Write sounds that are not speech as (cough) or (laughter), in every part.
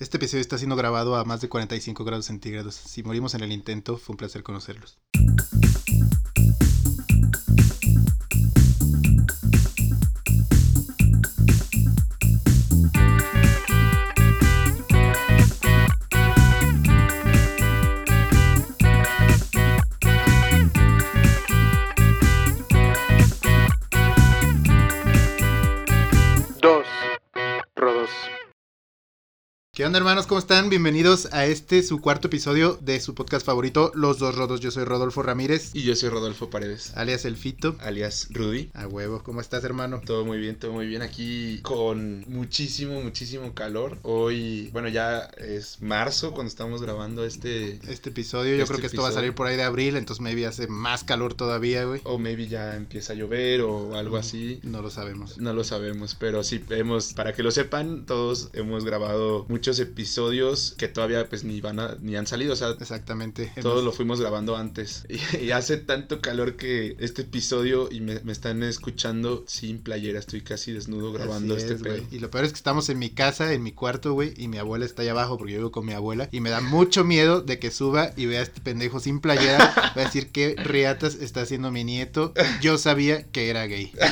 Este episodio está siendo grabado a más de 45 grados centígrados. Si morimos en el intento, fue un placer conocerlos. Onda hermanos? ¿Cómo están? Bienvenidos a este, su cuarto episodio de su podcast favorito, Los Dos Rodos. Yo soy Rodolfo Ramírez, Y yo soy Rodolfo Paredes, alias El Fito. alias Rudy. A huevo, ¿cómo estás hermano? Todo muy bien, todo muy bien. Aquí con muchísimo, muchísimo calor. Hoy, bueno, ya es marzo cuando estamos grabando este. Este episodio, yo Este creo que esto va a episodio. salir por ahí de abril, entonces maybe hace más calor todavía, güey. O maybe ya empieza a llover o algo así. No lo sabemos. No lo sabemos, pero sí hemos, para que lo sepan, todos hemos grabado muchos episodios que todavía pues ni van a, ni han salido, o sea, Exactamente. Todos Hemos- lo fuimos grabando antes. (laughs) Y, y hace tanto calor que este episodio y me, me están escuchando sin playera. Estoy casi desnudo grabando Así este es, pedo. Y lo peor es que estamos en mi casa, en mi cuarto, güey, y mi abuela está allá abajo porque yo vivo con mi abuela. Y me da mucho miedo de que suba y vea a este pendejo sin playera. Va a decir que riatas está haciendo mi nieto. Yo sabía que era gay. (laughs)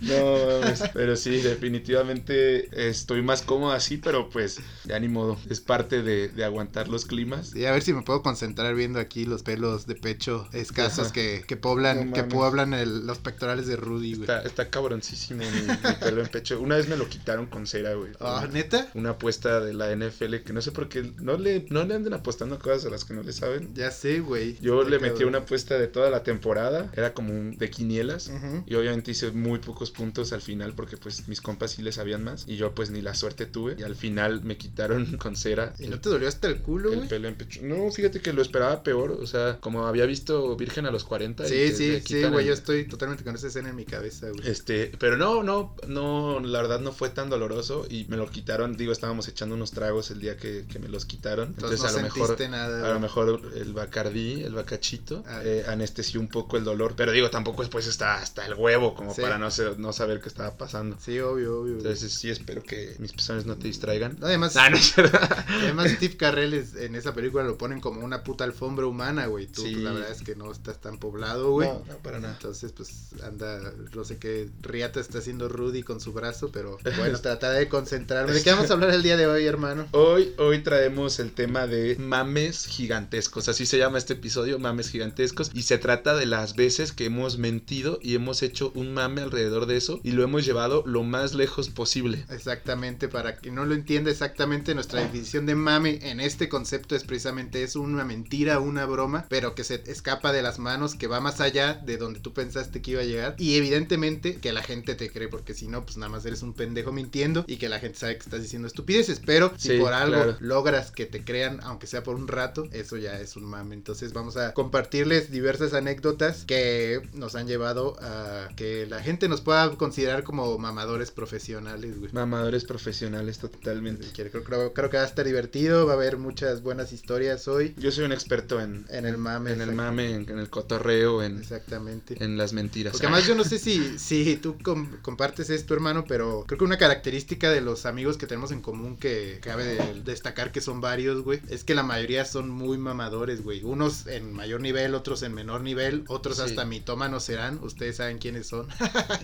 No, pero sí, definitivamente estoy más cómodo así, pero pues ya ni modo. Es parte de, de aguantar los climas. Y a ver si me puedo concentrar viendo aquí los pelos de pecho escasos que, que poblan, No que poblan el- los pectorales de Rudy, güey. Está, está cabroncísimo mi, mi pelo en pecho. Una vez me lo quitaron con cera, güey. Ah, ¿neta? Una apuesta de la NFL que no sé por qué no le, no le anden apostando cosas a las que no le saben. Ya sé, güey. Yo le metí una apuesta de toda la temporada. Era como un de quinielas. Y obviamente hice muy pocos puntos al final porque pues mis compas sí le sabían más. Y yo pues ni la suerte tuve. Y al final me quitaron (laughs) con cera ¿Y el, no te dolió hasta el culo, el güey? pelo en pecho. No, fíjate que lo esperaba peor. O sea, como había visto Virgen a los 40. y Sí, sí, sí, güey. el- Yo estoy totalmente con esa escena en mi cabeza, güey. Este, pero no, no, no, la verdad no fue tan doloroso y me lo quitaron, digo, estábamos echando unos tragos el día que, que me los quitaron, Entonces, entonces, no a lo mejor, nada. a lo mejor el bacardí, el bacachito, Ah. eh, anestesió un poco el dolor, pero digo, tampoco después está hasta el huevo como Sí. para no, ser- no saber qué estaba pasando. Sí, obvio, obvio. Entonces sí espero que mis pezones no te distraigan. No, Además, Ah, no es (laughs) además Steve Carrell es- en esa película lo ponen como una puta alfombra humana, güey. Tú, Sí. pues, la verdad es que no estás tan poblado, güey. No, no, para nada. Entonces, pues anda, no sé qué riata está haciendo Rudy con su brazo, pero (laughs) bueno, trataré de concentrarme. ¿De qué vamos a hablar el día de hoy, hermano? Hoy, hoy traemos el tema de mames gigantescos, así se llama este episodio, mames gigantescos, y se trata de las veces que hemos mentido y hemos hecho un mame alrededor de eso y lo hemos llevado lo más lejos posible. Exactamente, para que no lo entienda exactamente, nuestra definición de mame en este concepto es precisamente eso, una mentira, una broma, pero que se escapa de las manos, que va más allá de donde tú pensaste que iba a llegar. Y evidentemente que la gente te cree, porque si no, pues nada más eres un pendejo mintiendo y que la gente sabe que estás diciendo estupideces. Pero si Sí, por algo claro. logras que te crean, aunque sea por un rato, eso ya es un mame. Entonces vamos a compartirles diversas anécdotas que nos han llevado a que la gente nos pueda considerar como mamadores profesionales, güey. Mamadores profesionales totalmente. Creo, creo- creo que va a estar divertido, va a haber muchas buenas historias hoy Yo soy un experto en, en el mame. en el mame, en, en el cotorreo, en, Exactamente. en las mentiras. Porque además yo no sé si, si tú com- compartes esto, hermano, pero creo que una característica de los amigos que tenemos en común que cabe de- destacar que son varios, güey, es que la mayoría son muy mamadores, güey. Unos en mayor nivel, otros en menor nivel, otros Sí. hasta mitómanos serán. Ustedes saben quiénes son.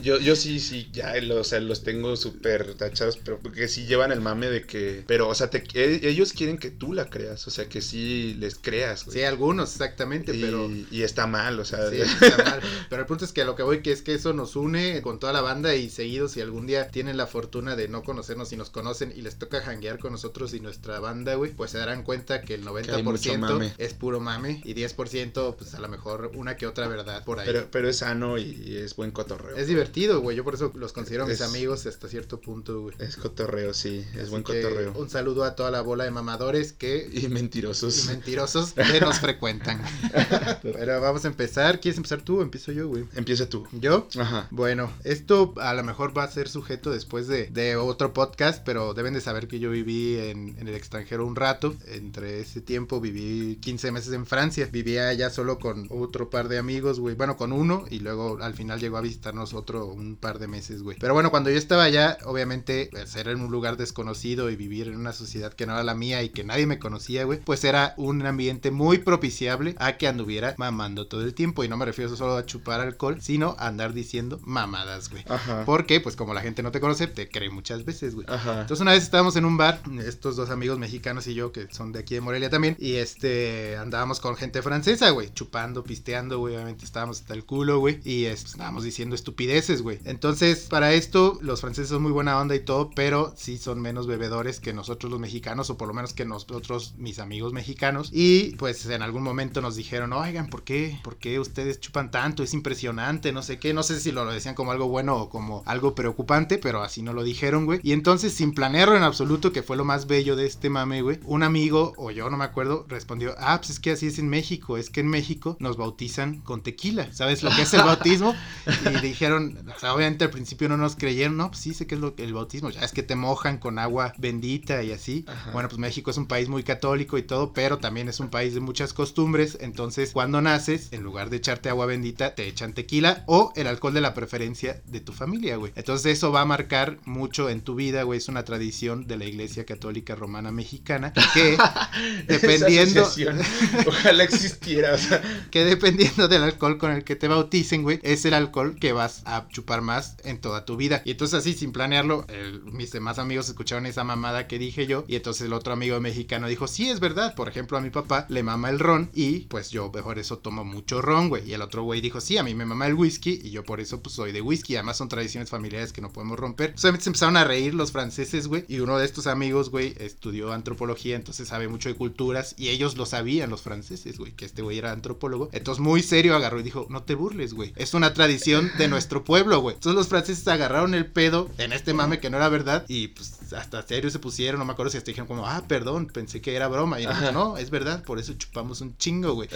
Yo, yo sí, sí, ya los, o sea, los tengo súper tachados, pero porque sí llevan el mame de que... Pero, o sea, te- e- ellos quieren que tú la creas, o sea, que sí les creas, güey. Sí, algunos, exactamente, y, pero... y está mal, o sea... Sí, (laughs) está mal. Pero el punto es que a lo que voy que es que eso nos une con toda la banda y seguido si algún día tienen la fortuna de no conocernos y nos conocen y les toca janguear con nosotros y nuestra banda, güey, pues se darán cuenta que el hay mucho 90% mame. es puro mame y 10% pues a lo mejor una que otra verdad por ahí. pero, pero es sano y, y es buen cotorreo. es divertido, güey, yo por eso los considero mis Es- amigos hasta cierto punto, güey. Es cotorreo, sí, es Así buen que Un saludo a toda la bola de mamadores que Y mentirosos. y mentirosos que (laughs) nos frecuentan. Pero vamos a empezar. ¿Quieres empezar tú o empiezo yo, güey? Empieza tú. ¿Yo? Ajá. Bueno, esto a lo mejor va a ser sujeto después de, de otro podcast, pero deben de saber que yo viví en, en el extranjero un rato. Entre ese tiempo viví 15 meses en Francia. Vivía ya solo con otro par de amigos, güey. Bueno, con uno y luego al final llegó a visitarnos otro un par de meses, güey. Pero bueno, cuando yo estaba allá, obviamente, pues, era en un lugar desconocido y y vivir en una sociedad que no era la mía y que nadie me conocía, güey, pues era un ambiente muy propiciable a que anduviera mamando todo el tiempo. Y no me refiero solo a chupar alcohol, sino a andar diciendo mamadas, güey. Ajá. Porque, pues como la gente no te conoce, te cree muchas veces, güey. Ajá. Entonces una vez estábamos en un bar, estos dos amigos mexicanos y yo, que son de aquí de Morelia también, y este, andábamos con gente francesa, güey, chupando, pisteando, güey, obviamente estábamos hasta el culo, güey, y este, estábamos diciendo estupideces, güey. Entonces, para esto, los franceses son muy buena onda y todo, pero sí son menos bebedores que nosotros los mexicanos, o por lo menos que nosotros, mis amigos mexicanos, y pues en algún momento nos dijeron, oigan, ¿por qué? ¿Por qué ustedes chupan tanto? Es impresionante, no sé qué, no sé si lo, lo decían como algo bueno o como algo preocupante, pero así no lo dijeron, güey. Y entonces, sin planearlo en absoluto, que fue lo más bello de este mame, güey, un amigo, o yo no me acuerdo, respondió, ah, pues es que así es en México, es que en México nos bautizan con tequila, ¿sabes lo que es el bautismo? Y (laughs) dijeron, o sea, obviamente al principio no nos creyeron, no, pues sí sé que es lo, el bautismo, ya es que te mojan con agua bendita y así. Ajá. Bueno, pues México es un país muy católico y todo, pero también es un país de muchas costumbres, entonces cuando naces, en lugar de echarte agua bendita, te echan tequila o el alcohol de la preferencia de tu familia, güey. Entonces eso va a marcar mucho en tu vida, güey, es una tradición de la Iglesia Católica Romana Mexicana que (laughs) dependiendo Ojalá existiera. O sea, (laughs) que dependiendo del alcohol con el que te bauticen, güey, es el alcohol que vas a chupar más en toda tu vida. Y entonces así, sin planearlo, el- mis demás amigos escucharon esa mamada que dije yo. Y entonces el otro amigo mexicano dijo, sí, es verdad. Por ejemplo, a mi papá le mama el ron y pues yo mejor eso tomo mucho ron, güey. Y el otro güey dijo, sí, a mí me mama el whisky y yo por eso pues soy de whisky. Además son tradiciones familiares que no podemos romper. Solamente se empezaron a reír los franceses, güey. Y uno de estos amigos, güey, estudió antropología, entonces sabe mucho de culturas. Y ellos lo sabían, los franceses, güey, que este güey era antropólogo. Entonces muy serio agarró y dijo, no te burles, güey. Es una tradición de nuestro pueblo, güey. Entonces los franceses agarraron el pedo en este mame que no era verdad. Y pues hasta serio se pusieron. No me acuerdo si hasta dijeron como, ah, perdón, pensé que era broma. Y no, es verdad, por eso chupamos un chingo, güey.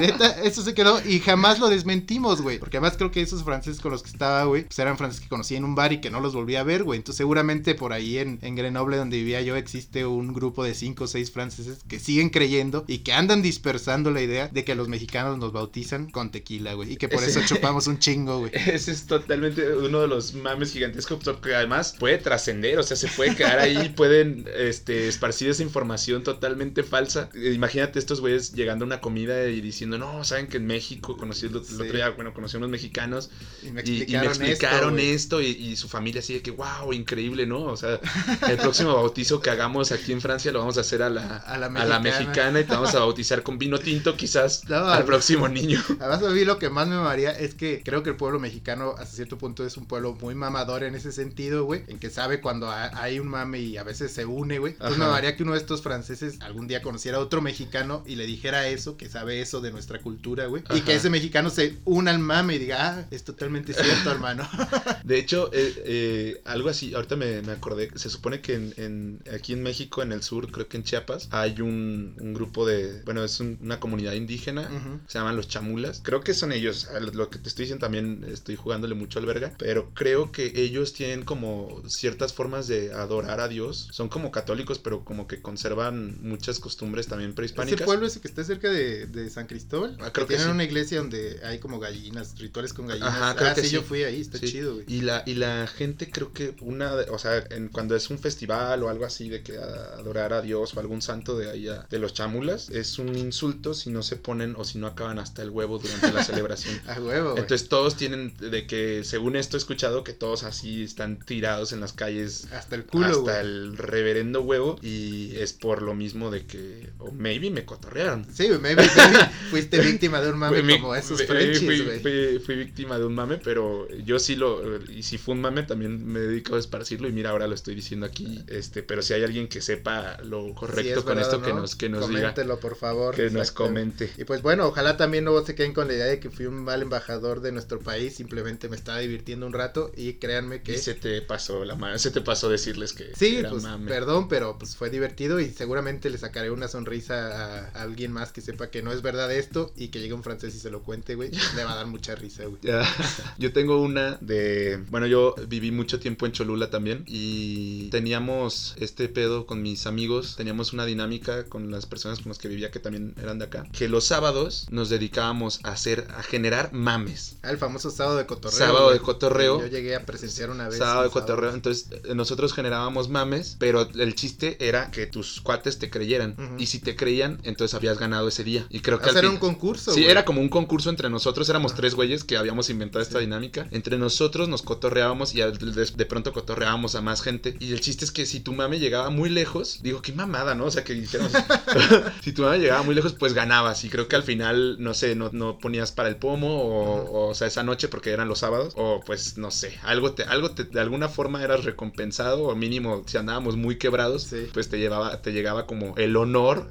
Neta, eso se quedó y jamás lo desmentimos, güey. Porque además creo que esos franceses con los que estaba, güey, pues eran franceses que conocí en un bar y que no los volví a ver, güey. Entonces seguramente por ahí en, en Grenoble, donde vivía yo, existe un grupo de cinco o seis franceses que siguen creyendo y que andan dispersando la idea de que los mexicanos nos bautizan con tequila, güey. Y que por Ese- eso (laughs) chupamos un chingo, güey. ese es totalmente uno de los mames gigantescos porque además puede trascender, o sea, se puede quedar ahí, pueden este, esparcir esa información totalmente falsa. Eh, Imagínate estos güeyes llegando a una comida y diciendo, no, saben que en México conocí el, el Sí. otro día, bueno, conocí a unos mexicanos Y me y, y me explicaron, esto, y, y su familia así de que, wow, increíble, ¿no? O sea, el próximo bautizo que hagamos aquí en Francia lo vamos a hacer a la, A la a la mexicana. y te vamos a bautizar con vino tinto quizás (laughs) No, al próximo niño. Además, a mí lo que más me mamaría es que creo que el pueblo mexicano, hasta cierto punto, es un pueblo muy mamador en ese sentido, güey. En que sabe cuando ha- hay un mame y a veces se une, güey. Entonces, me mamaría que uno de estos franceses algún día conociera a otro mexicano y le dijera eso, que sabe eso de nuestra cultura, güey. Y que ese mexicano se una al mame y diga, ah, es totalmente cierto, hermano. (laughs) De hecho, eh, eh, algo así, ahorita me, me acordé, se supone que en, en- aquí en México, en el sur, creo que en Chiapas, hay un, un grupo de, bueno, es un- una comunidad indígena, se llaman los chamulas, creo que son ellos, lo que te estoy diciendo también estoy jugándole mucho al verga, pero creo que ellos tienen como ciertas formas de adorar a Dios, son como católicos, pero como que conservan muchas costumbres también Ese prehispánicas. pueblo ese que está cerca de, de San Cristóbal. Ah, creo que tienen sí. una iglesia donde hay como gallinas, rituales con gallinas. Ajá, creo ah, que sí, sí. yo fui ahí, está Sí. chido, güey. Y la, y la gente creo que una, o sea, en, cuando es un festival o algo así de que adorar a Dios o algún santo de ahí de los chamulas, es un insulto si no se ponen o si no acaban hasta el huevo durante la (laughs) celebración. A huevo, güey. Entonces todos tienen de que, según esto he escuchado, que todos así están tirados en las calles Hasta el culo, hasta güey. el reverendo huevo y es por lo mismo de que, o maybe me cotorrearon. Sí, maybe, maybe (laughs) fuiste víctima de un mame Fui- como esos Frenchies, fui, güey. fui- fui víctima de un mame, pero yo sí lo. Y si fue un mame, también me dedico a esparcirlo. Y mira, ahora lo estoy diciendo aquí. este Pero si hay alguien que sepa lo Si correcto es con verdad esto, que no, nos, que nos diga. Coméntelo, por favor. Que nos comente. Y pues bueno, ojalá también no se queden con la idea de que fui un mal embajador de nuestro país. Simplemente me estaba divirtiendo un rato y créanme que... Y se te pasó la mano. Se te pasó decirles que Sí, pues mame. Perdón, pero pues fue divertido y seguramente le sacaré una sonrisa a, a alguien más que sepa que no es verdad esto y que llegue un francés y se lo cuente, güey. Le va a dar mucha risa, güey. (laughs) Yo tengo una de. Bueno, yo viví mucho tiempo en Cholula también. Y teníamos este pedo con mis amigos. Teníamos una dinámica con las personas con las que vivía que también eran de acá. Que los sábados nos dedicábamos a hacer, a generar mames. Ah, el famoso sábado de cotorreo. Sábado güey. de cotorreo. Yo llegué a presenciar una vez. Sábado de cotorreo. Entonces, eh, nosotros generábamos mames pirámides, pero el chiste era que tus cuates te creyeran. Y si te creían, entonces habías ganado ese día. Y creo que O al sea, era fin- un concurso. Sí, güey. era como un concurso entre nosotros. Éramos tres güeyes que habíamos inventado esta dinámica. Entre nosotros nos cotorreábamos y de, pronto cotorreábamos a más gente. Y el chiste es que si tu mame llegaba muy lejos, digo, qué mamada, ¿no? O sea, que dijéramos, (laughs) si tu mame llegaba muy lejos, pues ganabas. Y creo que al final, no sé, no, no ponías para el pomo o, o, o sea, esa noche porque eran los sábados. O pues, no sé, algo te, algo te, de alguna forma eras recompensado o mínimo si andábamos muy quebrados, Sí. pues te llevaba, te llegaba como el honor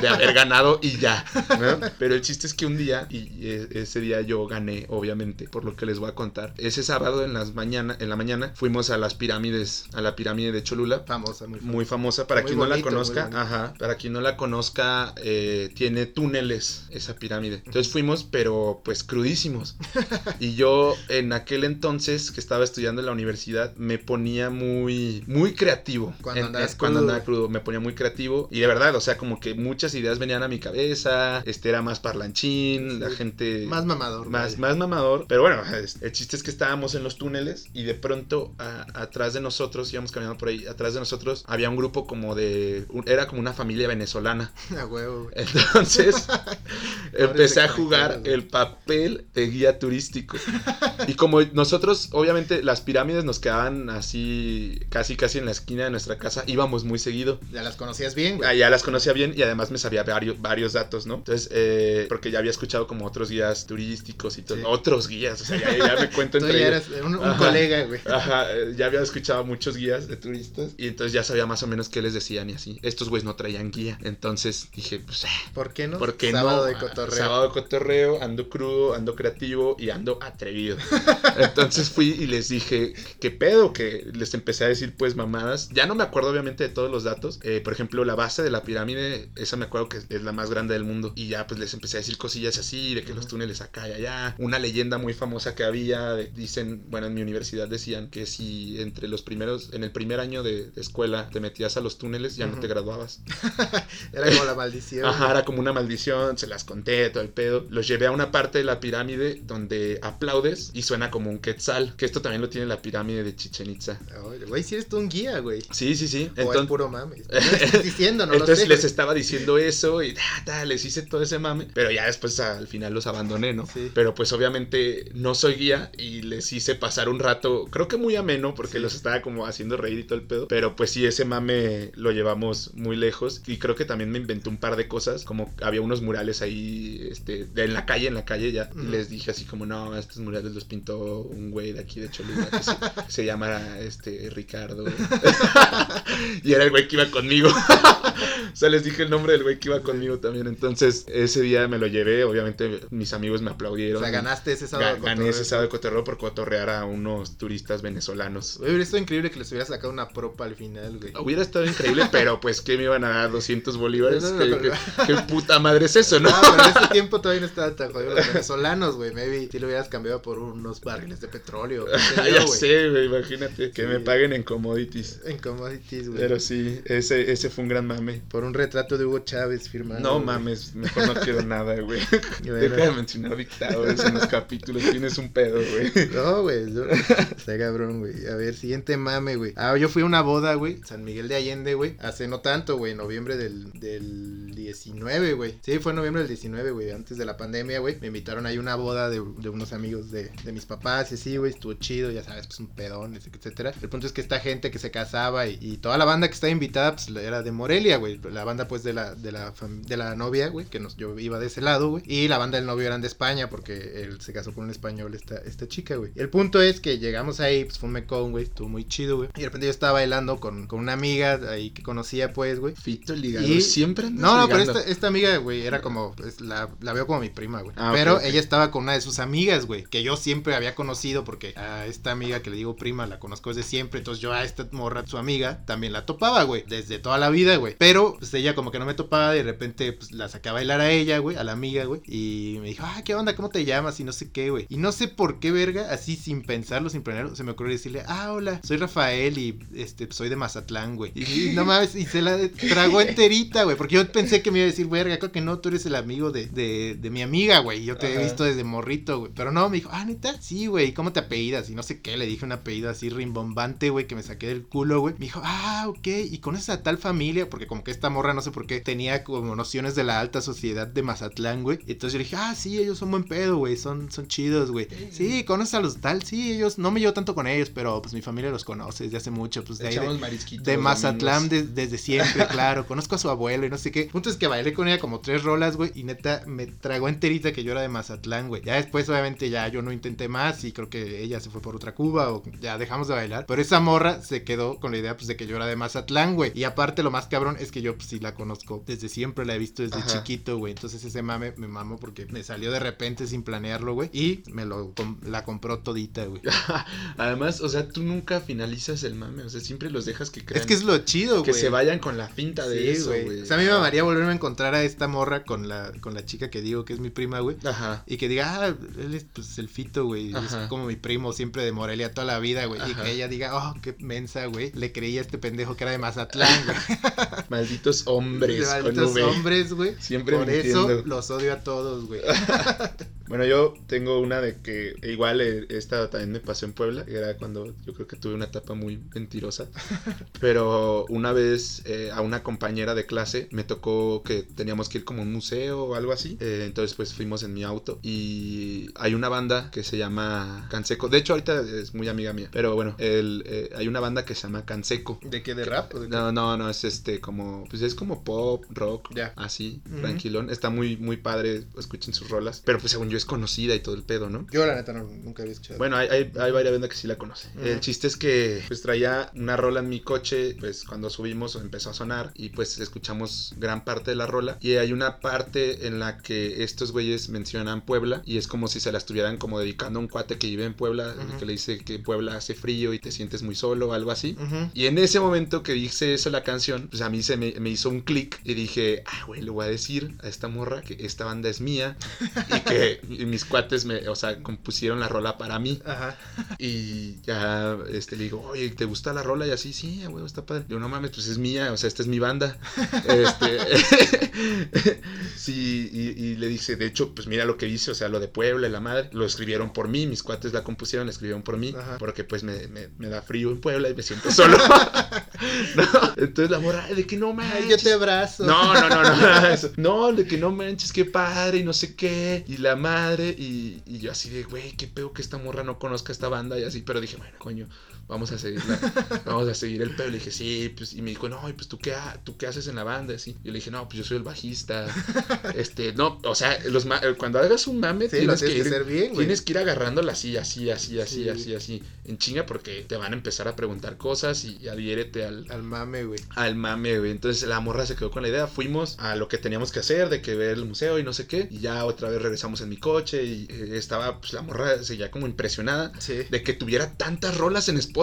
de haber (laughs) ganado y ya. ¿no? Pero el chiste es que un día, y e- ese día yo gané, obviamente, por lo que les voy a contar. Ese sábado en las mañana, en la mañana fuimos a las pirámides, a la pirámide de Cholula. Famosa, muy famosa. Muy famosa, para Muy quien no la conozca, ajá, para quien no la conozca, eh, tiene túneles esa pirámide. Entonces fuimos, pero pues crudísimos. Y yo en aquel entonces que estaba estudiando en la universidad me ponía muy, muy creativo. Cuando En- andabas en- cuando andaba crudo, me ponía muy creativo. Y de verdad, o sea, como que muchas ideas venían a mi cabeza. Este era más parlanchín, la gente Más mamador. más, vaya. más mamador. Pero bueno, el chiste es que estábamos en los túneles y de pronto a- atrás de nosotros, íbamos caminando por ahí, atrás de nosotros había un grupo como de... un- era como una familia venezolana. (laughs) A huevo. Entonces (laughs) (laughs) empecé a jugar el papel de guía turístico. Y como nosotros, obviamente, las pirámides nos quedaban así, casi casi en la esquina de nuestra casa, íbamos muy seguido. Ya las conocías bien, güey. Ah, ya las conocía bien y además me sabía varios, varios datos, ¿no? Entonces, eh, porque ya había escuchado como otros guías turísticos y todo. Sí. Otros guías, o sea, ya, ya me cuento (laughs) Tú entre ya eras un, colega, güey. Ajá, eh, ya había escuchado muchos guías de turistas y entonces ya sabía más o menos qué les decían y así. Estos güeyes no traían guía. Entonces dije, pues, eh, ¿Por qué no? ¿por qué Sábado no? de cotorreo. Sábado de cotorreo, ando crudo, ando creativo y ando atrevido. (laughs) Entonces fui y les dije, ¿qué pedo? Que les empecé a decir, pues, mamadas. Ya no me acuerdo, obviamente, de todos los datos. Eh, por ejemplo, la base de la pirámide, esa me acuerdo que es la más grande del mundo. Y ya, pues, les empecé a decir cosillas así, de que los túneles acá y allá. Una leyenda muy famosa que había, de- dicen, bueno, en mi universidad decían que si entre los primeros, en el primer año de, de escuela te metías a los túneles, ya no te graduabas. (laughs) Era como la maldición. Ajá, era como una maldición, se las conté, todo el pedo. Los llevé a una parte de la pirámide donde aplaudes y suena como un quetzal, que esto también lo tiene la pirámide de Chichen Itza. Güey, si eres tú un guía, güey. Sí, sí, sí. o es Entonces, puro mame. (laughs) No estás diciendo, no lo entonces les estaba diciendo eso y ta, ta, les hice todo ese mame, pero ya después al final los abandoné, ¿no? Sí. Pero pues obviamente no soy guía y les hice pasar un rato, creo que muy ameno porque Sí. los estaba como haciendo reír y todo el pedo, pero pues sí, ese mame lo llevamos muy lejos y creo que también me inventé un par de cosas, como había unos murales ahí, este, de- en la calle, en la calle ya, y les dije así como, no, estos murales los pintó un güey de aquí de Cholula que se, (laughs) se llama, este, Ricardo. (laughs) y era el güey que iba conmigo. (laughs) o sea, les dije el nombre del güey que iba conmigo también. Entonces, ese día me lo llevé. Obviamente, mis amigos me O aplaudieron. sea, ganaste ese sábado. Ga- de Gané ese sábado de cotorreo por cotorrear a unos turistas venezolanos. Hubiera estado increíble que les hubiera sacado una propa al final, güey. Hubiera estado increíble, (laughs) pero pues, ¿qué me iban a dar? 200 bolívares. No, no, ¿Qué, no, qué- no. qué puta madre es eso, no? No, (laughs) pero en ese tiempo todavía no estaba tan jodido los venezolanos, güey. Maybe si lo hubieras cambiado por unos barriles de petróleo. yo, ya güey. sé, güey, imagínate. Que Sí. me paguen en commodities. En commodities, güey. Pero sí, ese, ese fue un gran mame. Por un retrato de Hugo Chávez firmado. No güey. mames, mejor no quiero nada, güey. Bueno, Deja de mencionar dictadores en los capítulos, tienes un pedo, güey. No, güey. yo- Está cabrón, güey. A ver, siguiente mame, güey. Ah, yo fui a una boda, güey. San Miguel de Allende, güey. Hace no tanto, güey. Noviembre del, del 19, güey. Sí, fue en noviembre del 19, güey. Antes de la pandemia, güey. Me invitaron ahí a una boda de, de unos amigos de, de mis papás. Y sí, güey. Estuvo chido, ya sabes, pues un pedón, etcétera. El punto es que esta gente que se casaba y, y toda la banda que estaba invitada, pues era de Morelia, güey. La banda, pues, de la, de la, de la novia, güey. Que nos, yo iba de ese lado, güey. Y la banda del novio eran de España porque él se casó con un español, esta, esta chica, güey. El punto es que llegamos ahí, pues fue un mecón, güey. Estuvo muy chido, güey. Y de repente yo estaba bailando con, con una amiga ahí que conocía, pues, güey. Fito ligador, Y- siempre andas No, no, pero esta, esta amiga, güey, era como, la, la veo como mi prima, güey. Ah, pero ella estaba con una de sus amigas, güey, que yo siempre había conocido porque a esta amiga que le digo prima la conozco desde siempre, entonces yo a esta morra, su amiga, también la topaba, güey, desde toda la vida, güey. Pero pues ella como que no me topaba, de repente pues la saqué a bailar a ella, güey, a la amiga, güey, y me dijo, ah, ¿qué onda? ¿Cómo te llamas? Y no sé qué, güey. Y no sé por qué, verga, así sin pensarlo, sin planearlo, se me ocurrió decirle, ah, hola, soy Rafael y este, soy de Mazatlán, güey. Y, y no mames, y se la tragó enterita, güey, porque yo pensé que me iba a decir, verga, creo que no, tú eres el amigo de, de, de mi amiga, güey, yo te he visto desde morrito, güey. Pero no, me dijo, ah, neta, sí, güey, ¿cómo te apellidas? Y no sé qué, le dije un apellido así rimbombante, güey, que me saqué del culo, güey. Dijo, ah, ok, y conoces a tal familia, porque como que esta morra, no sé por qué, tenía como nociones de la alta sociedad de Mazatlán, güey. Entonces yo le dije, ah, sí, ellos son buen pedo, güey, son, son chidos, güey. Sí, conoces a los tal, sí, ellos, no me llevo tanto con ellos, pero pues mi familia los conoce desde hace mucho, pues de ahí de- de Mazatlán de- desde siempre, (laughs) claro. Conozco a su abuelo y no sé qué. Punto es que bailé con ella como tres rolas, güey. Y neta, me tragó enterita que yo era de Mazatlán, güey. Ya después, obviamente, ya yo no intenté más. Y creo que ella se fue por otra Cuba o ya dejamos de bailar. Pero esa morra se quedó con la idea, pues, de que yo era de Mazatlán, güey. Y aparte, lo más cabrón es que yo, pues, sí la conozco desde siempre. La he visto desde Ajá. chiquito, güey. Entonces, ese mame me mamo porque me salió de repente sin planearlo, güey. Y me lo com- la compró todita, güey. (laughs) Además, o sea, tú nunca finalizas el mame, o sea, siempre los dejas que crean. Es que es lo chido, que güey. se vayan con la finta de Sí, eso, güey. O sea, a mí me mamaría volverme a encontrar a esta morra con la, con la chica que digo que es mi prima, güey. Ajá. Y que diga, ah, él es pues el fito, güey. Es como mi primo, siempre de Morelia toda la vida, güey. Y que ella diga, oh, qué mensa, güey. Le creía este pendejo que era de Mazatlán, güey. (laughs) Malditos hombres con malditos hombres, güey. Siempre Por mintiendo. eso los odio a todos, güey. (laughs) Bueno, yo tengo una de que igual eh, esta también me pasó en Puebla, que era cuando yo creo que tuve una etapa muy mentirosa. (laughs) Pero una vez eh, a una compañera de clase me tocó que teníamos que ir como a un museo o algo así. Eh, entonces pues fuimos en mi auto y hay una banda que se llama Canseco. De hecho ahorita es muy amiga mía, pero bueno, el, eh, hay una banda que se llama Canseco. ¿De qué? ¿De rap? o de qué? No, no, no, es este como, pues es como pop, rock, Ya. así, Ujú. tranquilón. Está muy, muy padre, escuchen sus rolas. Pero pues según yo es conocida y todo el pedo, ¿no? Yo, la neta, no, nunca había escuchado. Bueno, hay, hay, hay varias bandas que sí la conocen. Ujú. El chiste es que pues traía una rola en mi coche, pues cuando subimos empezó a sonar y pues escuchamos gran parte de la rola. Y hay una parte en la que estos güeyes mencionan Puebla y es como si se la estuvieran como dedicando a un cuate que vive en Puebla, Ujú. que le dice que Puebla hace frío y te sientes muy solo o algo así. Ujú. Y en ese momento que dice eso la canción, pues a mí se me, me hizo un clic y dije, ah, güey, le voy a decir a esta morra que esta banda es mía (laughs) y que mis cuates me, o sea, compusieron la rola para mí. Ajá. Y ya, este, le digo, oye, ¿te gusta la rola? Y así, sí, güey, está padre. Digo, no mames, pues es mía, o sea, esta es mi banda. (laughs) este, (laughs) sí, y, y le dice, de hecho, pues mira lo que dice, o sea, lo de Puebla y la madre, lo escribieron por mí, mis cuates la compusieron, la escribieron por mí, Ajá. porque pues me, me, me da frío en Puebla y me siento solo. (laughs) No, Entonces la morra, de que no manches. Ay, yo te abrazo. No, no, no, no. (laughs) eso. No, de que no manches, qué padre y no sé qué. Y la madre. Y, y yo así de, güey, qué pedo que esta morra no conozca esta banda y así. Pero dije, bueno, coño, vamos a seguirla. (laughs) Vamos a seguir el pedo. Le dije, sí, pues. Y me dijo, no, y pues tú qué, ha- tú qué haces en la banda. Así. Y le dije, no, pues yo soy el bajista. (laughs) Este, no, o sea, los ma- cuando hagas un mame, Sí, tienes, tienes que que ir. hacer bien, güey. Tienes que ir agarrándola así, así, así, así, Sí. así, así. En chinga, porque te van a empezar a preguntar cosas y, y adhiérete al, Al mame, güey. al mame, güey. Entonces la morra se quedó con la idea. Fuimos a lo que teníamos que hacer, de que ver el museo y no sé qué. Y ya otra vez regresamos en mi coche y eh, estaba, pues la morra seguía como impresionada Sí. de que tuviera tantas rolas en Spotify.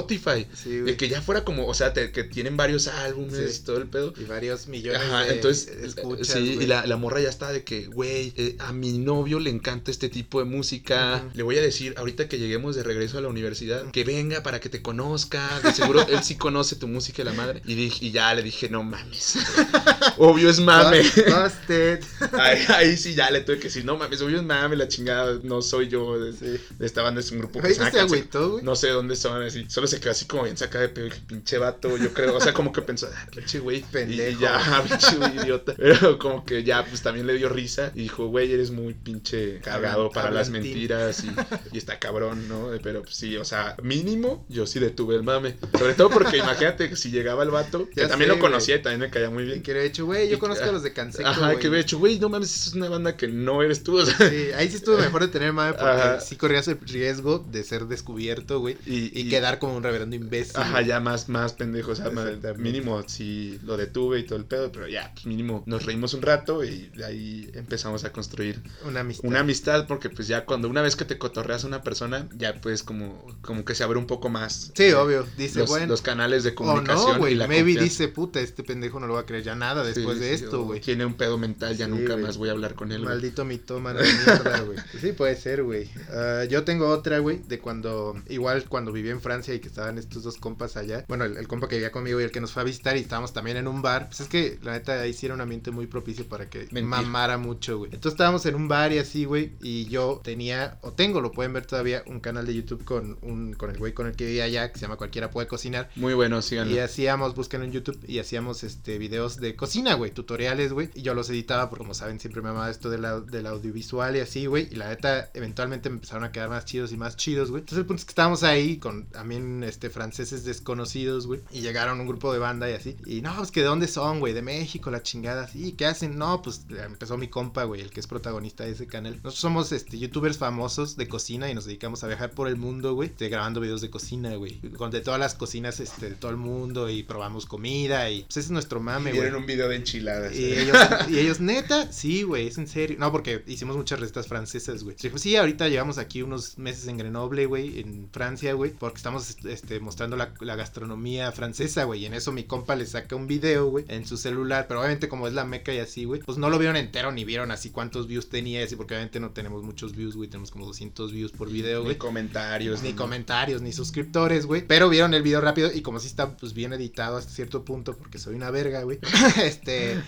Sí, De que ya fuera como, o sea, te- que tienen varios álbumes, Sí. todo el pedo. Y varios millones Ajá, de entonces, escuchas, sí, güey. y la, la morra ya está de que, güey, eh, a mi novio le encanta este tipo de música. Le voy a decir, ahorita que lleguemos de regreso a la universidad, que venga para que te conozca. De (laughs) seguro él sí conoce tu música y la madre. Y, dije, y ya le dije, no mames. (laughs) Obvio es mame. (laughs) Ahí, ahí sí ya le tuve que decir, no mames, obvio es mame, la chingada. No soy yo. De, Sí. de esta banda es un grupo que se agüitó, güey. No sé dónde son así. Solo se quedó así como bien sacada de pinche vato, yo creo. O sea, como que pensó, ah, pinche güey. Pendejo. Y ya, (laughs) pinche güey idiota. Pero como que ya, pues también le dio risa. Y dijo, güey, eres muy pinche cagado para las mentiras. Y, (laughs) y está cabrón, ¿no? Pero pues sí, o sea, mínimo yo sí detuve el mame. Sobre todo porque imagínate que si llegaba el vato, que también sé, lo conocía y también me caía muy Y bien. que hubiera dicho, güey, yo Y- conozco a los de Canseco, Ajá, que hubiera dicho, güey, no mames, esa es una banda que no eres tú. O sea, Sí, ahí sí estuvo mejor de tener mame porque Ajá. sí corrías el riesgo de ser descubierto, güey. y, Y quedar como un reverendo imbécil. Ajá, ya más, más pendejo, o sea, mínimo sí lo detuve y todo el pedo, pero ya, pues mínimo nos reímos un rato y de ahí empezamos a construir Una amistad. una amistad porque pues ya cuando una vez que te cotorreas a una persona, ya pues como, como que se abre un poco más. Sí, eh, obvio. Dice, los, bueno. los canales de O comunicación no, güey. Maybe confianza. dice, puta, este pendejo no lo va a creer ya nada después Sí, de sí, esto, o güey. Tiene un pedo mental, ya nunca más voy a hablar con él. Maldito mitómano de mierda, güey. Sí, puede ser, güey. Ah, yo tengo otra, güey, de cuando, igual cuando viví en Francia y que estaban estos dos compas allá. Bueno, el, el compa que vivía conmigo y el que nos fue a visitar y estábamos también en un bar. Pues es que, la neta, ahí sí era un ambiente muy propicio para que Mentir. mamara mucho, güey. Entonces estábamos en un bar y así, güey, y yo tenía, o tengo, lo pueden ver todavía, un canal de YouTube con un, con el güey con el que vivía allá, que se llama Cualquiera Puede Cocinar. Muy bueno, síganlo. Y hacíamos, búsquenlo en YouTube, y hacíamos este videos de cocina, güey, tutoriales, güey. Y yo los editaba, porque como saben, siempre me amaba esto de la- del audiovisual y así, güey. Y la neta, eventualmente me empezaron a quedar más chidos y más chidos, güey. Entonces el punto es que estábamos ahí con también este franceses desconocidos, güey. Y llegaron un grupo de banda y así. Y no, pues que de dónde son, güey, de México, la chingada. Sí, ¿qué hacen? No, pues empezó mi compa, güey, el que es protagonista de ese canal. Nosotros somos este youtubers famosos de cocina y nos dedicamos a viajar por el mundo, güey, este, grabando videos de cocina, güey. Con de todas las cocinas este, de todo el mundo y probamos comida y pues ese es nuestro mame, güey. Vieron un video de enchiladas. Y eh. ellos, y ellos, neta, sí, güey, es en serio. No, porque hicimos muchas recetas francesas, güey. Sí, ahorita llevamos aquí unos meses en Grenoble, güey, en Francia, güey, porque estamos este, mostrando la, la gastronomía francesa, güey. Y en eso mi compa le saca un video, güey, en su celular. Pero obviamente, como es la meca y así, güey, pues no lo vieron entero ni vieron así cuántos views tenía así, porque obviamente no tenemos muchos views, güey. Tenemos como 200 views por video, Ni güey. comentarios. Ni comentarios, ni suscriptores, güey. Pero vieron el video rápido y como si está pues bien editado hasta cierto punto, porque soy una verga, güey. (laughs) este,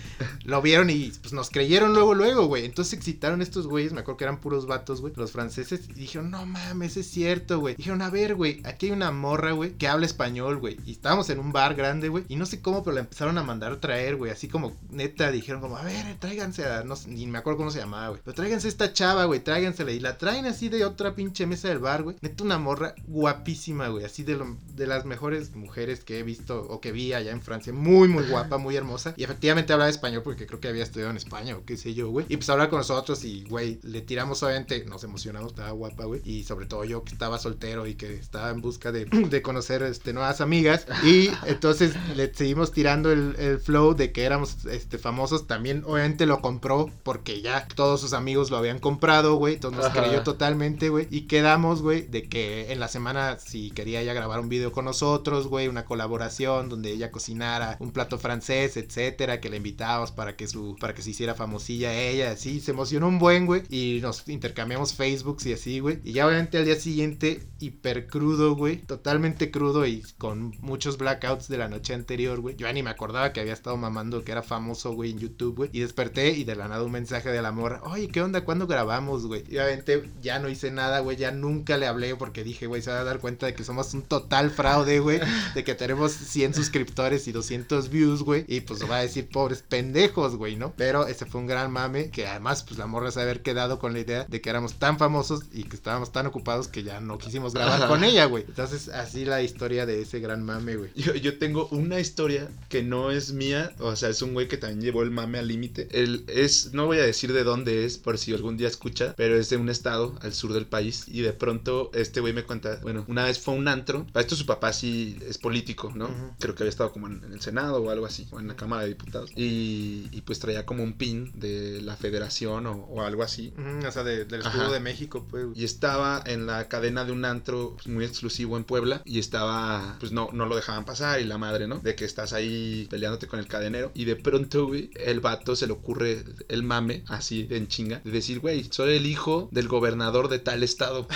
lo vieron y pues nos creyeron luego, luego, güey. Entonces se excitaron estos güeyes, me acuerdo que eran puros vatos, güey, los franceses. Y dijeron, no mames, es cierto, güey. Dijeron, a ver, güey, aquí hay una morra, güey, que habla español, güey. Y estábamos en un bar grande, güey. Y no sé cómo, pero la empezaron a mandar a traer, güey. Así como, neta, dijeron como, a ver, tráiganse a, no sé, ni me acuerdo cómo se llamaba, güey. Pero tráiganse esta chava, güey, tráigansela. Y la traen así de otra pinche mesa del bar, güey. Neta, una morra guapísima, güey. Así de las mejores mujeres que he visto o que vi allá en Francia. Muy, muy guapa, muy hermosa. Y efectivamente hablaba español porque creo que había estudiado en España o qué sé yo, güey. Y pues hablar con nosotros y, güey, le tiramos obviamente, nos emocionamos, estaba guapa, güey. Y sobre todo yo que estaba soltero y que estaba en busca de, (clears throat) de conocer este, nuevas amigas. Y entonces le seguimos tirando el, el flow de que éramos este, famosos. También obviamente lo compró porque ya todos sus amigos lo habían comprado, güey. Entonces nos Ajá. creyó totalmente, güey. Y quedamos, güey, de que en la semana si quería ella grabar un video con nosotros, güey, una colaboración donde ella cocinara un plato francés, etcétera, que le invitábamos para que su para que se hiciera famosilla ella, así se emocionó un buen, güey, y nos intercambiamos Facebooks y así, güey. Y ya obviamente al día siguiente hiper crudo, güey, totalmente crudo y con muchos blackouts de la noche anterior, güey. Yo ya ni me acordaba que había estado mamando que era famoso, güey, en YouTube, güey. Y desperté y de la nada un mensaje de la morra, "Oye, ¿qué onda? ¿Cuándo grabamos, güey?" Y obviamente ya no hice nada, güey, ya nunca le hablé porque dije, güey, se va a dar cuenta de que somos un total fraude, güey, de que tenemos 100 suscriptores y 200 views, güey, y pues va a decir, pobres pendejos, güey, ¿no? Pero ese fue un gran mame, que además, pues la morra se haber quedado con la idea de que éramos tan famosos y que estábamos tan ocupados que ya no quisimos grabar (laughs) con ella, güey. Entonces, así la historia de ese gran mame, güey. Yo, yo tengo una historia que no es mía, o sea, es un güey que también llevó el mame al límite. Él es, no voy a decir de dónde es, por si algún día escucha, pero es de un estado al sur del país. Y de pronto este güey me cuenta, bueno, una vez fue a un antro, para esto su papá sí es político, ¿no? Ujú. Creo que había estado como en, en el Senado o algo así, o en la Cámara de Diputados. Y, y pues traía como un pin de la federación o, o algo así. Ujú, o sea, de- del escudo Ajá. de México, pues. Y estaba en la cadena de un antro muy exclusivo en Puebla. Y estaba, pues no, no lo dejaban pasar. Y la madre, ¿no? De que estás ahí peleándote con el cadenero. Y de pronto, güey, el vato se le ocurre el mame, así en chinga, de decir, güey, soy el hijo del gobernador de tal estado.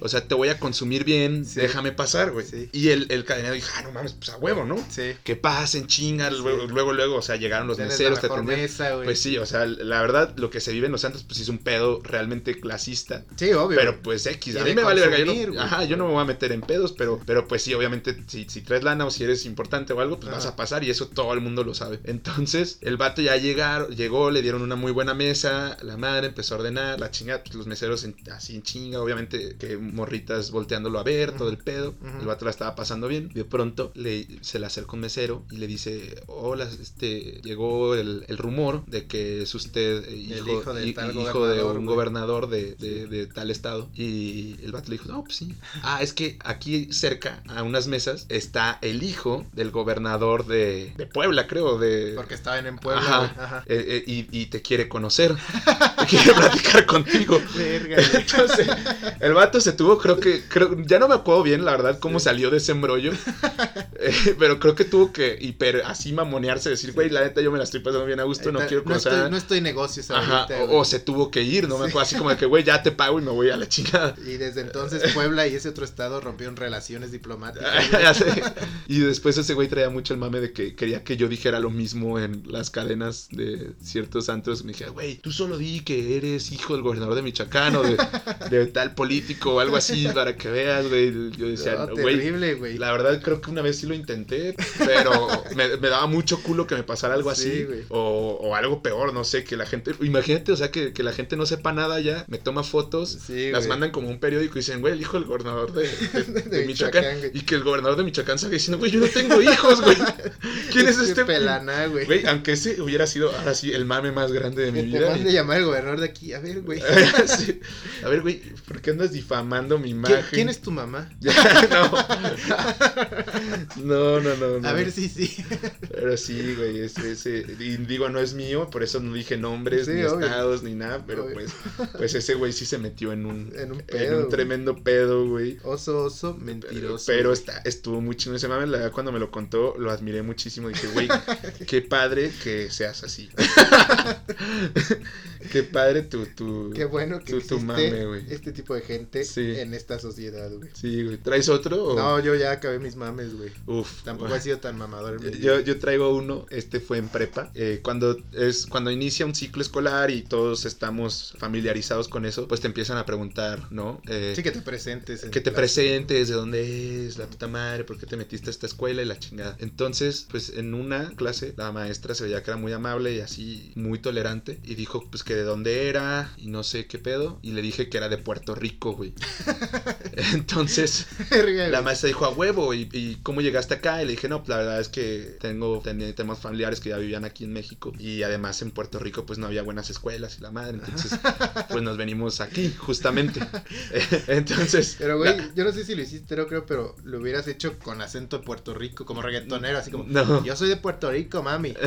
o sea, te voy a consumir bien, Sí. déjame pasar, güey. Sí. Y el, el cadenero dijo, ah, no mames, pues a huevo, ¿no? Sí. Que pasen chinga, luego, luego, luego, o sea, llegaron los meseros, te atendieron. mesa. Pues sí, o sea, la verdad, lo que se vive en los santos, pues es un pedo realmente clasista. Sí, obvio. Pero pues X, a mí me vale verga. Yo no, ajá, yo no me voy a meter en pedos, pero, pero pues sí, obviamente, si, si traes lana o si eres importante o algo, pues Ajá. vas a pasar y eso todo el mundo lo sabe. Entonces, el vato ya llegaron, llegó, le dieron una muy buena mesa, la madre empezó a ordenar, la chingada, pues los meseros en- así en chinga, obviamente que morritas volteándolo a ver, todo el pedo. El vato la estaba pasando bien. De pronto le, se le acerca un mesero y le dice, hola, este, llegó el, el rumor de que es usted eh, hijo, hijo del hi- tal hijo de un güey". gobernador de, de- de tal estado. Y el vato le dijo, no, pues sí. Ah, es que aquí cerca, a unas mesas, está el hijo del gobernador de, de Puebla, creo, de... Porque estaban en Puebla, Ajá. güey. Ajá. Eh, eh, y, y te quiere conocer, te quiere platicar contigo. (laughs) Verga, güey. (laughs) Entonces, el vato se tuvo, creo que, creo, ya no me acuerdo bien, la verdad, cómo Sí. salió de ese embrollo. (laughs) Eh, pero creo que tuvo que hiper así mamonearse, decir, güey, la neta yo me la estoy pasando bien a gusto, no quiero no conocer. estoy, no estoy en negocios Ajá, ahorita, o, se tuvo que ir, no me acuerdo, así como de que, güey, ya te pago y me voy a la chingada. Y desde entonces Puebla y ese otro estado rompieron relaciones diplomáticas. Sé. Y después ese güey traía mucho el mame de que quería que yo dijera lo mismo en las cadenas de ciertos antros. Me dije, güey, tú solo di que eres hijo del gobernador de Michoacán o de, de tal político o algo así para que veas, güey. Yo decía, No, "No, güey. terrible, güey. La verdad creo que una vez sí lo intenté, pero me, me daba mucho culo que me pasara algo Sí, así. güey. o, o algo peor, no sé, que la gente... Imagínate, o sea, que, que la gente no sepa nada ya, me toma fotos, Sí, las güey. mandan como un periódico y dicen, güey, el hijo del gobernador de, de- de De Michoacán. Michoacán, güey. Y que el gobernador de Michoacán salga diciendo, güey, yo no tengo hijos, güey. (laughs) ¿Quién es este? pelana, güey? Güey, aunque ese hubiera sido ahora sí el mame más grande de mi Que te vida. mande llamar el gobernador de aquí. A ver, güey. (laughs) Sí. A ver, güey, ¿por qué andas difamando mi ¿Quién, imagen? quién es tu mamá? (laughs) no. no, no, no, no. A ver si sí. Pero sí, güey, ese, ese, y digo, no es mío, por eso no dije nombres, Sí, ni obvio. estados, ni nada, pero Obvio. pues, pues ese güey sí se metió en un, En un en pedo, un güey. tremendo pedo, güey. Oso, oso, mentiroso. Pero está, estuvo muy ese mame, la verdad cuando me lo contó lo admiré muchísimo, dije, güey, (laughs) qué padre que seas así. (laughs) qué padre tu, tu... Qué bueno que tu- mame, güey. este tipo de gente Sí. en esta sociedad, güey. Sí, güey, ¿traes otro? o- No, yo ya acabé mis mames, güey. Uf. Tampoco he sido tan mamador en Yo, yo traigo uno, este fue en prepa. eh, cuando es cuando inicia un ciclo escolar y todos estamos familiarizados con eso, pues te empiezan a preguntar, ¿no? Eh, Sí, que te presentes. en que te clase. De dónde es, la puta madre, por qué te metiste a esta escuela y la chingada. Entonces, pues en una clase, la maestra se veía que era muy amable y así, muy tolerante. Y dijo, pues que de dónde era y no sé qué pedo. Y le dije que era de Puerto Rico, güey. (laughs) Entonces, la maestra dijo a huevo, ¿y, y cómo llegaste acá? Y le dije, no, pues la verdad es que tengo tenía temas familiares que ya vivían aquí en México. Y además en Puerto Rico, pues no había buenas escuelas y la madre. Entonces, (laughs) pues nos venimos aquí, justamente. (laughs) Entonces, Pero, güey, la- yo no sé si lo hiciste, no creo, pero lo hubieras hecho con acento de Puerto Rico, como reggaetonero, así como, No. yo soy de Puerto Rico, mami. (laughs)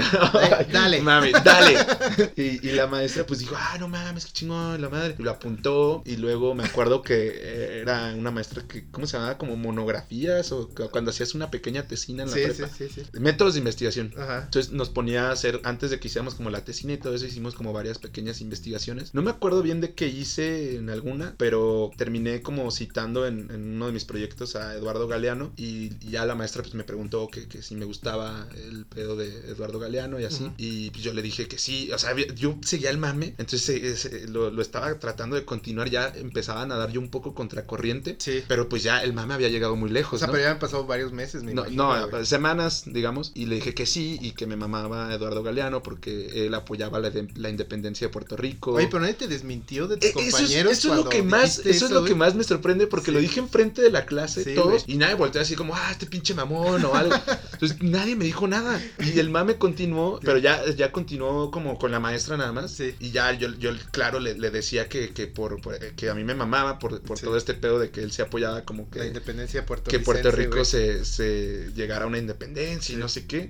Eh, dale. Mami, dale. (laughs) Y, y la maestra pues dijo, ah, no mames, qué chingón, la madre. Y lo apuntó y luego me acuerdo que era una maestra que, ¿cómo se llamaba? Como monografías o cu- cuando hacías una pequeña tesina en la Sí, sí, prepa. sí, sí. Métodos de investigación. Ajá. Entonces nos ponía a hacer, antes de que hiciéramos como la tesina y todo eso, hicimos como varias pequeñas investigaciones. No me acuerdo bien de qué hice en alguna, pero terminé como citando en, en uno de mis proyectos a Eduardo Galeano y, ya la maestra pues me preguntó que, que si me gustaba el pedo de Eduardo Galeano y así. Y pues, yo le dije que sí, o sea, yo seguía el mame, entonces eh, se- lo, lo estaba tratando de continuar, ya empezaba a nadar yo un poco contracorriente, Sí. pero pues ya el mame había llegado muy lejos. O sea, ¿no? pero ya han pasado varios meses, me No, imagino, no, semanas, digamos, y le dije que sí y que me mamaba Eduardo Galeano porque él apoyaba la, de- la independencia de Puerto Rico. Oye, pero nadie te desmintió de tus Eh, Eso es, compañeros eso es lo que más, eso es lo que más me sorprende porque Sí. lo dije enfrente de la clase Sí, todos güey. y nadie volteó así como, ah, este pinche mamón o algo. Entonces nadie me dijo nada y el mame continuó, pero ya, ya continuó como con la maestra nada más. Sí. Y ya yo, yo claro, le, le decía que, que, por, por- que a mí me mamaba por, por Sí. todo este pedo de que él se apoyaba como que La independencia de Puerto que Puerto Rico se, se llegara a una independencia y no sé qué.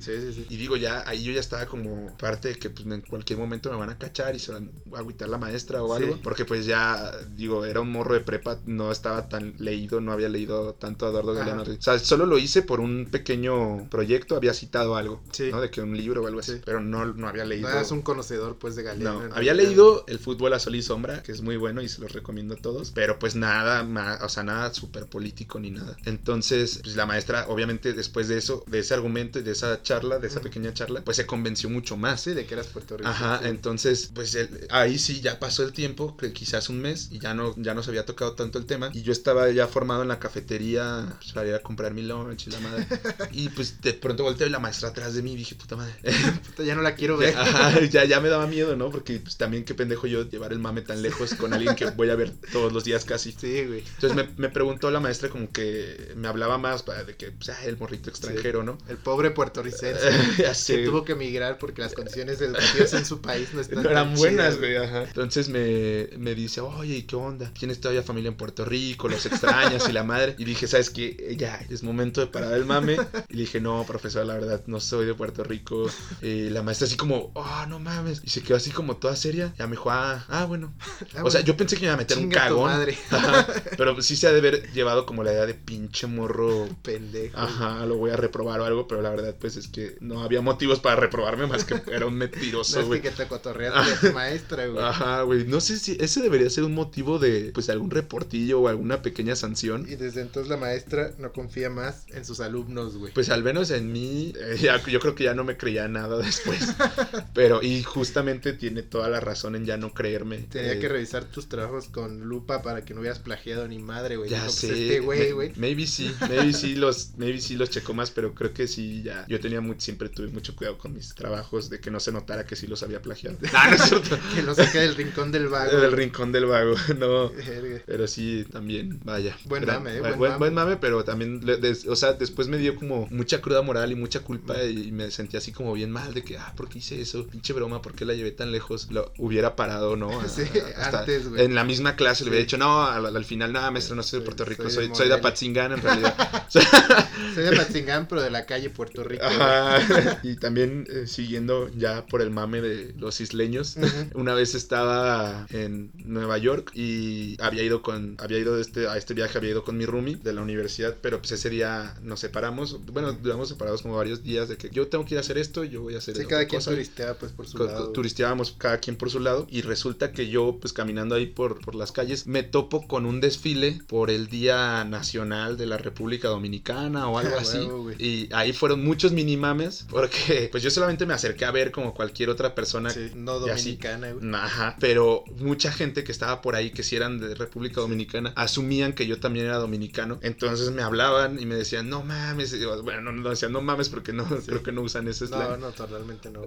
Y digo, ya, ahí yo ya estaba como parte de que pues, en cualquier momento me van a cachar y se van a agüitar la maestra o algo. Porque pues ya, digo, era un morro de prepa, no estaba tan leído, no había leído tanto a Eduardo. Galeano. O sea, solo lo hice por un pequeño proyecto, había citado algo, Sí. ¿no? De que un libro o algo así. Sí. Pero no, no había leído. No eras un conocedor, pues, de Galeano. No, había leído el fútbol a sol y sombra, que es muy bueno y se los recomiendo a todos, pero pues nada más, o sea, nada súper político ni nada. Entonces, pues la maestra, obviamente, después de eso, de ese argumento y de esa charla, de esa pequeña charla, pues se convenció mucho más. Sí, de que eras Puerto Rico. Ajá, sí. entonces, pues el- ahí sí ya pasó el tiempo, que quizás un mes, y ya no, ya no se había tocado tanto el tema. Y yo estaba ya formado en la cafetería para ir a comprar mi lunch y la madre. (laughs) y pues de pronto volteé y la maestra atrás de mí y dije, puta madre. (laughs) Puta, ya no la quiero ver. Ya, ajá, ya, ya me daba miedo, ¿no? Porque pues, también qué pendejo yo llevar el mame tan lejos con alguien que voy a ver todos los días casi. Sí, güey. Entonces me, me preguntó la maestra como que me hablaba más para de que, pues, ah, el morrito extranjero, ¿no? El pobre puertorricense (laughs) ya sé. que tuvo que emigrar porque las condiciones educativas en su país no están No eran tan buenas, güey, ajá. Entonces me, me dice, oye, ¿y qué onda? ¿Tienes todavía familia en Puerto Rico? ¿Los extrañas? Y la madre. Y dije, ¿sabes qué? Ya, es momento de parar el mame. (laughs) Y le dije, no, profesor, la verdad, no soy de Puerto Rico. Eh, la maestra así como, oh, no mames. Y se quedó así como toda seria. Ya me dijo, ah, ah, bueno. Ah, O sea, bueno, yo pensé que me iba a meter un chinga cagón. madre. (laughs) Ajá. Pero sí se ha de haber llevado como la idea de pinche morro. Pendejo. Ajá, lo voy a reprobar o algo, pero la verdad, pues es que no había motivos para reprobarme más que era un No mentiroso, es güey. que te cotorreaste maestra, güey. Ajá, güey. No sé si ese debería ser un motivo de, pues, algún reportillo o alguna pequeña sanción. Y desde entonces la maestra no confía más en sus alumnos, güey. Pues al menos en mí, eh, ya- yo creo que ya no me creía nada después. (laughs) Pero, y justamente tiene toda la razón en ya no creerme. Tenía Eh, que revisar tus trabajos con lupa para que no hubieras plagiado ni madre, güey. Ya Dijo, pues, sé. Este güey, me- güey. Maybe sí, maybe sí (laughs) los, maybe sí los checó más, pero creo que sí ya. Yo tenía muy, siempre tuve mucho cuidado con mis trabajos de que no se notara que sí los había plagiado. (laughs) No, no es cierto. Que no se quede el rincón del vago. Del rincón del vago, no. Pero sí, también, vaya. Buen Era- mame, eh, buen, buen buen- buen mame. pero también, des- o sea, después me dio como mucha cruda moral y mucha culpa y, me sentí así como bien mal de que, ah, ¿por qué hice eso? Pinche broma, ¿por qué la llevé tan lejos? Lo hubiera parado, ¿no? (laughs) A- Sí, hasta antes, güey. En la misma clase le hubiera dicho, no, al, al final, nada, maestro, no soy de Puerto Rico, soy de soy, soy de Morelia". Apatzingán en realidad. (laughs) (laughs) Soy de Patzingán, pero de la calle Puerto Rico. Ajá. Y también eh, siguiendo ya por el mame de los isleños. Una vez estaba en Nueva York y había ido con, había ido este, a este viaje, había ido con mi roomie de la universidad, pero pues ese día nos separamos. Bueno, duramos separados como varios días de que yo tengo que ir a hacer esto, yo voy a hacer Sí, cada quien cosa. turisteaba pues por su Co- lado. turisteábamos cada quien por su lado y resulta que yo pues caminando ahí por, por las calles me topo con un desfile por el Día Nacional de la República Dominicana o algo (laughs) así y ahí fueron muchos minimames porque pues yo solamente me acerqué a ver como cualquier otra persona Sí, no así. dominicana, güey. Ajá, pero mucha gente que estaba por ahí, que si eran de República Dominicana, asumían que yo también era dominicano. Entonces me hablaban y me decían, no mames. Bueno, no, decían, no mames, porque no, Sí. creo que no usan ese slang. No, no, totalmente (laughs) no.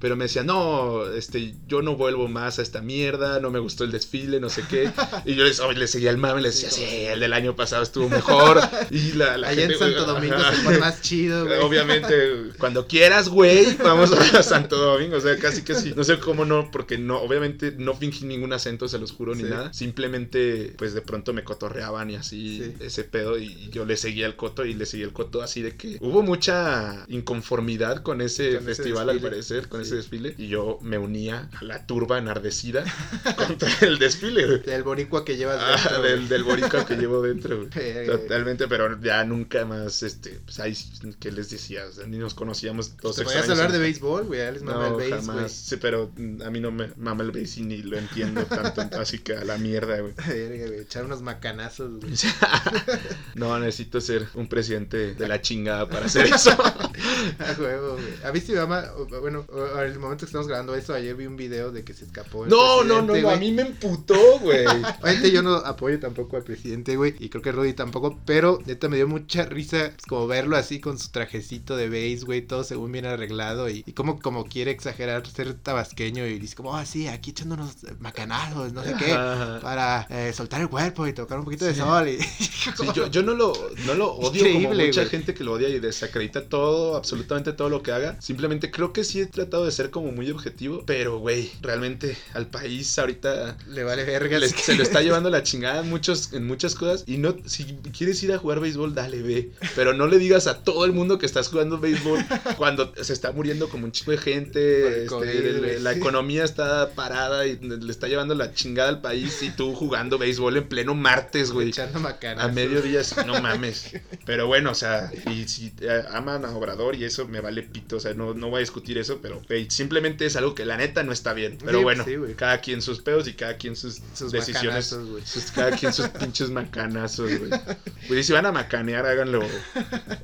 Pero me decían, no, este, yo no vuelvo más a esta mierda, no me gustó el desfile, no sé qué. Y yo les, oh, les seguía el mame, les decía, Sí, el del año pasado estuvo mejor. (laughs) Y la, la Allá en Santo Domingo ajá. se pone más chido, (laughs) güey. Obviamente, cuando quieras, güey, vamos a Santo Domingo. O sea, casi que sí. No sé cómo no, porque no, obviamente no fingí ningún acento, se los juro, ni nada. Simplemente, pues de pronto me cotorreaban y así Sí. ese pedo. Y yo le seguía el coto y le seguía el coto así de que hubo mucha inconformidad con ese Con ese festival, al parecer, con Sí. ese desfile. Y yo me unía a la turba enardecida (laughs) contra el desfile. Del boricua que llevas Ah, dentro, del, del boricua que llevo dentro, güey. (laughs) Totalmente, pero ya nunca más, este, pues ahí, ¿qué les decía? O sea, ni nos conocíamos todos Te podías hablar de béisbol, güey. Les mama el No, béis, jamás. güey. Sí, pero mm, a mí no me mama el béis y ni lo entiendo tanto, (laughs) así que a la mierda, güey. Echar unos macanazos, güey. (laughs) no, necesito ser un presidente de la chingada para hacer eso. (laughs) A huevo, güey. A mí sí me Bueno, en el momento que estamos grabando esto, ayer vi un video de que se escapó. el no, no, no, a mí me emputó, güey. (laughs) Obviamente yo no apoyo tampoco al presidente, güey, y creo que Rudy tampoco, pero neta me dio mucha risa pues, como verlo así con su trajecito de base, güey, todo según bien arreglado y, y como, como quiere exagerar ser tabasqueño y dice como, ah, sí, aquí echándonos macanados, no sé qué, Ajá. para eh, soltar el cuerpo y tocar un poquito de sol y... (laughs) Sí, yo, yo no lo, no lo odio como Increíble, mucha güey. gente que lo odia y desacredita todo, absolutamente todo lo que haga. Simplemente creo que sí he tratado de ser como muy objetivo, pero güey, realmente al país ahorita Le vale verga. se lo está llevando la chingada en, muchos, en muchas cosas. Y no, si quieres ir a jugar béisbol, dale, ve. Pero no le digas a todo el mundo que estás jugando béisbol cuando se está muriendo como un chico de gente. este, COVID, el- güey, la economía está parada y le está llevando la chingada al país. Y tú jugando béisbol en pleno martes, güey. Echando macanazos. A mediodía, sí, no (laughs) mames. Pero bueno, o sea, y si eh, aman a Obrador y eso me vale pito, o sea, no, no voy a discutir eso, pero simplemente es algo que la neta no está bien. Pero Sí, bueno, sí, cada quien sus pedos y cada quien sus, Sus decisiones. Sus- cada quien sus pinches macanazos, güey. Güey, si van a macanear, háganlo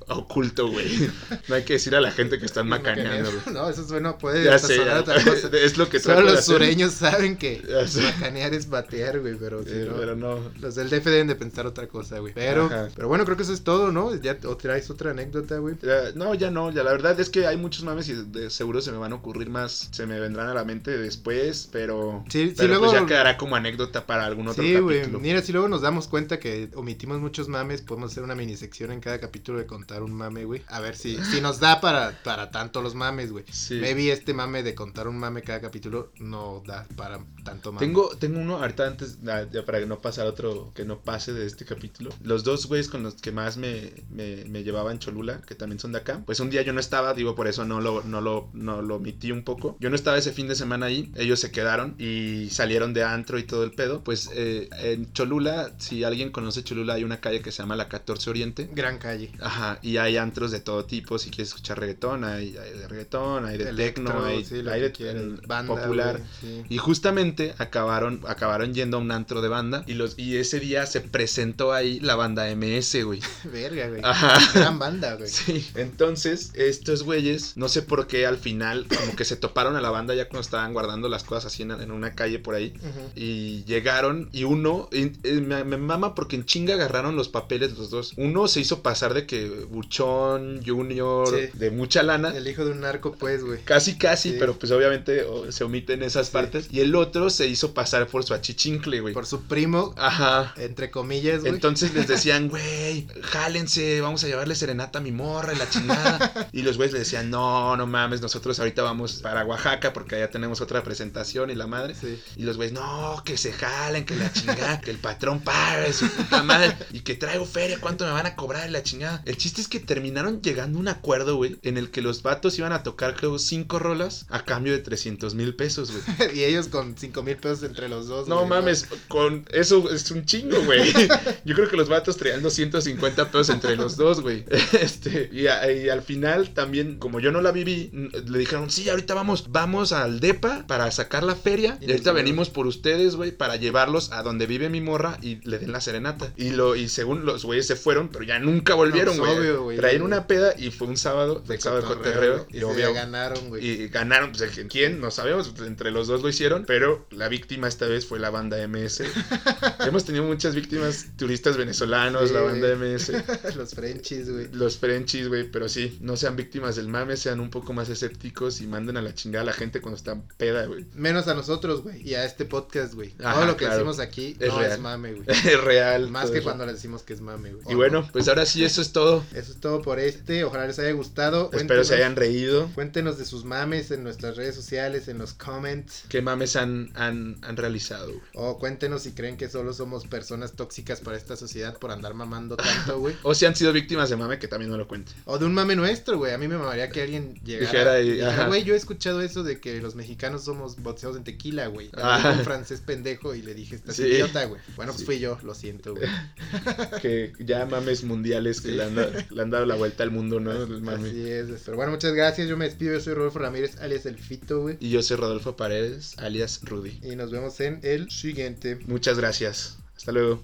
oculto, güey. No hay que decir a la gente que están macaneando, güey. No, eso suena, puede Ya sé, otra cosa. (laughs) es lo que Solo de los hacer. sureños saben que macanear es batear, güey, pero si Eh, no... Pero no. Los del DF deben de pensar otra cosa, güey. Pero, Ajá. pero bueno, creo que eso es todo, ¿no? Ya o traes otra anécdota, güey. No, ya no, ya la verdad es que hay muchos mames y de seguro se me van a ocurrir más, se me vendrán a la mente después, pero, Sí, sí, pero pues luego- ya quedará como anécdota para algún otro Sí, güey. capítulo. Mira, si luego nos damos cuenta que omitimos muchos mames, podemos hacer una mini sección en cada capítulo de contar un mame, güey. A ver si, si nos da para, para tanto los mames, güey. Sí. Maybe este mame de contar un mame cada capítulo no da para tanto mame. Tengo, tengo uno ahorita antes, ah, ya para que no pasar otro, que no pase de este capítulo. Los dos güeyes con los que más me, me, me llevaban Cholula, que también son de acá. Pues un día yo no estaba, digo, por eso no lo, no lo, no lo omití un poco. Yo no estaba ese fin de semana ahí, ellos se quedaron y salieron de antro y todo el pedo. Pues eh, en Cholula, si alguien conoce Cholula, hay una calle que se llama la 14 Oriente. Gran calle. Ajá, y hay antros de todo tipo, si quieres escuchar reggaetón, hay, hay de reggaetón, hay de Electro, techno, hay, sí, hay de. Banda, popular. sí. Y justamente acabaron, acabaron yendo a un antro de banda y, los, y ese día se presentó ahí la banda MS, güey. (laughs) Verga, güey. Ajá. Gran banda, güey. Sí, entonces estos güeyes, no sé por qué al final como que se toparon a la banda ya cuando estaban guardando las cosas así en, en una calle por ahí. Ujú. Y llegaron y uno, y- y me, me mama porque en chinga agarraron los papeles los dos. Uno se hizo pasar de que Buchón, Junior, Sí. de mucha lana. El hijo de un narco, pues, güey. Casi, casi, Sí. pero pues obviamente oh, se omiten esas Sí. partes. Y el otro se hizo pasar por su achichincle, güey. Por su primo, Ajá. entre comillas, güey. Entonces les (laughs) decían, güey, jálense, vamos a llevarle serenata a mi morra y la chingada. y los güeyes le decían, no, no mames, nosotros ahorita vamos para Oaxaca porque allá tenemos otra presentación y la madre. Sí. Y los güeyes, no, que se jalen, que la chingada, que el patrón pague su puta madre y que traigo feria, ¿cuánto me van a cobrar y la chingada? El chiste es que terminaron llegando a un acuerdo, güey, en el que los vatos iban a tocar, creo, cinco rolas a cambio de 300 mil pesos, güey. (laughs) y ellos con cinco mil pesos entre los dos. No güey, mames, con eso es un chingo, güey. (laughs) (laughs) Yo creo que los vatos traían 250 pesos entre los (laughs) dos, güey. Este, y, a- y al final también, como yo no la viví, le dijeron, sí, ahorita vamos, vamos al DEPA para sacar la feria. Y ahorita venimos por ustedes, güey, para llevarlos a donde vive mi morra y le den la serenata. Y lo, y según los güeyes se fueron, pero ya nunca volvieron, No, pues, güey. obvio, güey. Traían una peda y fue un sábado, de sábado cotorreo. Y, Y obvio, ganaron, güey. y ganaron, pues quién, no sabemos, entre los dos lo hicieron, pero la víctima esta vez fue la banda MS. (laughs) Hemos tenido muchas víctimas, turistas venezolanos, Sí, la banda güey. MS, (laughs) los Frenchies, güey. los Frenchies, güey, pero sí, no sean víctimas del mame, sean un poco más escépticos y manden a la chingada a la gente cuando están peda, güey. Menos a nosotros, güey. Y a este podcast, güey. Ajá, Todo lo que claro. decimos aquí Es no real. es mame, güey. (laughs) Es real. Más que eso. cuando le decimos que es mame, güey. Y bueno, pues ahora sí, eso es todo. (laughs) Eso es todo por este. Ojalá les haya gustado. Espero se Cuéntenos- hayan reído. Cuéntenos de sus mames en nuestras redes sociales, en los comments. ¿Qué mames han, han, han realizado? O cuéntenos si creen que solo somos personas tóxicas para esta sociedad por andar mamando tanto, güey. (laughs) O si han sido víctimas de mame, que también no lo cuenten. O de un mame nuestro, güey. A mí me mamaría que alguien llegara Dijera güey, yo he escuchado eso de que los mexicanos somos boxeados en tequila, güey. Dijo un francés pendejo y le dije, estás Sí. idiota, güey. Bueno, pues Sí. fui yo, lo siento, güey. (laughs) Que ya mames mundiales que le, han dado, le han dado la vuelta al mundo, ¿no? Mame. Así es. Pero bueno, muchas gracias. Yo me despido. Yo soy Rodolfo Ramírez, alias El Fito, güey. Y yo soy Rodolfo Paredes, alias Rudy. Y nos vemos en el siguiente. Muchas gracias. Hasta.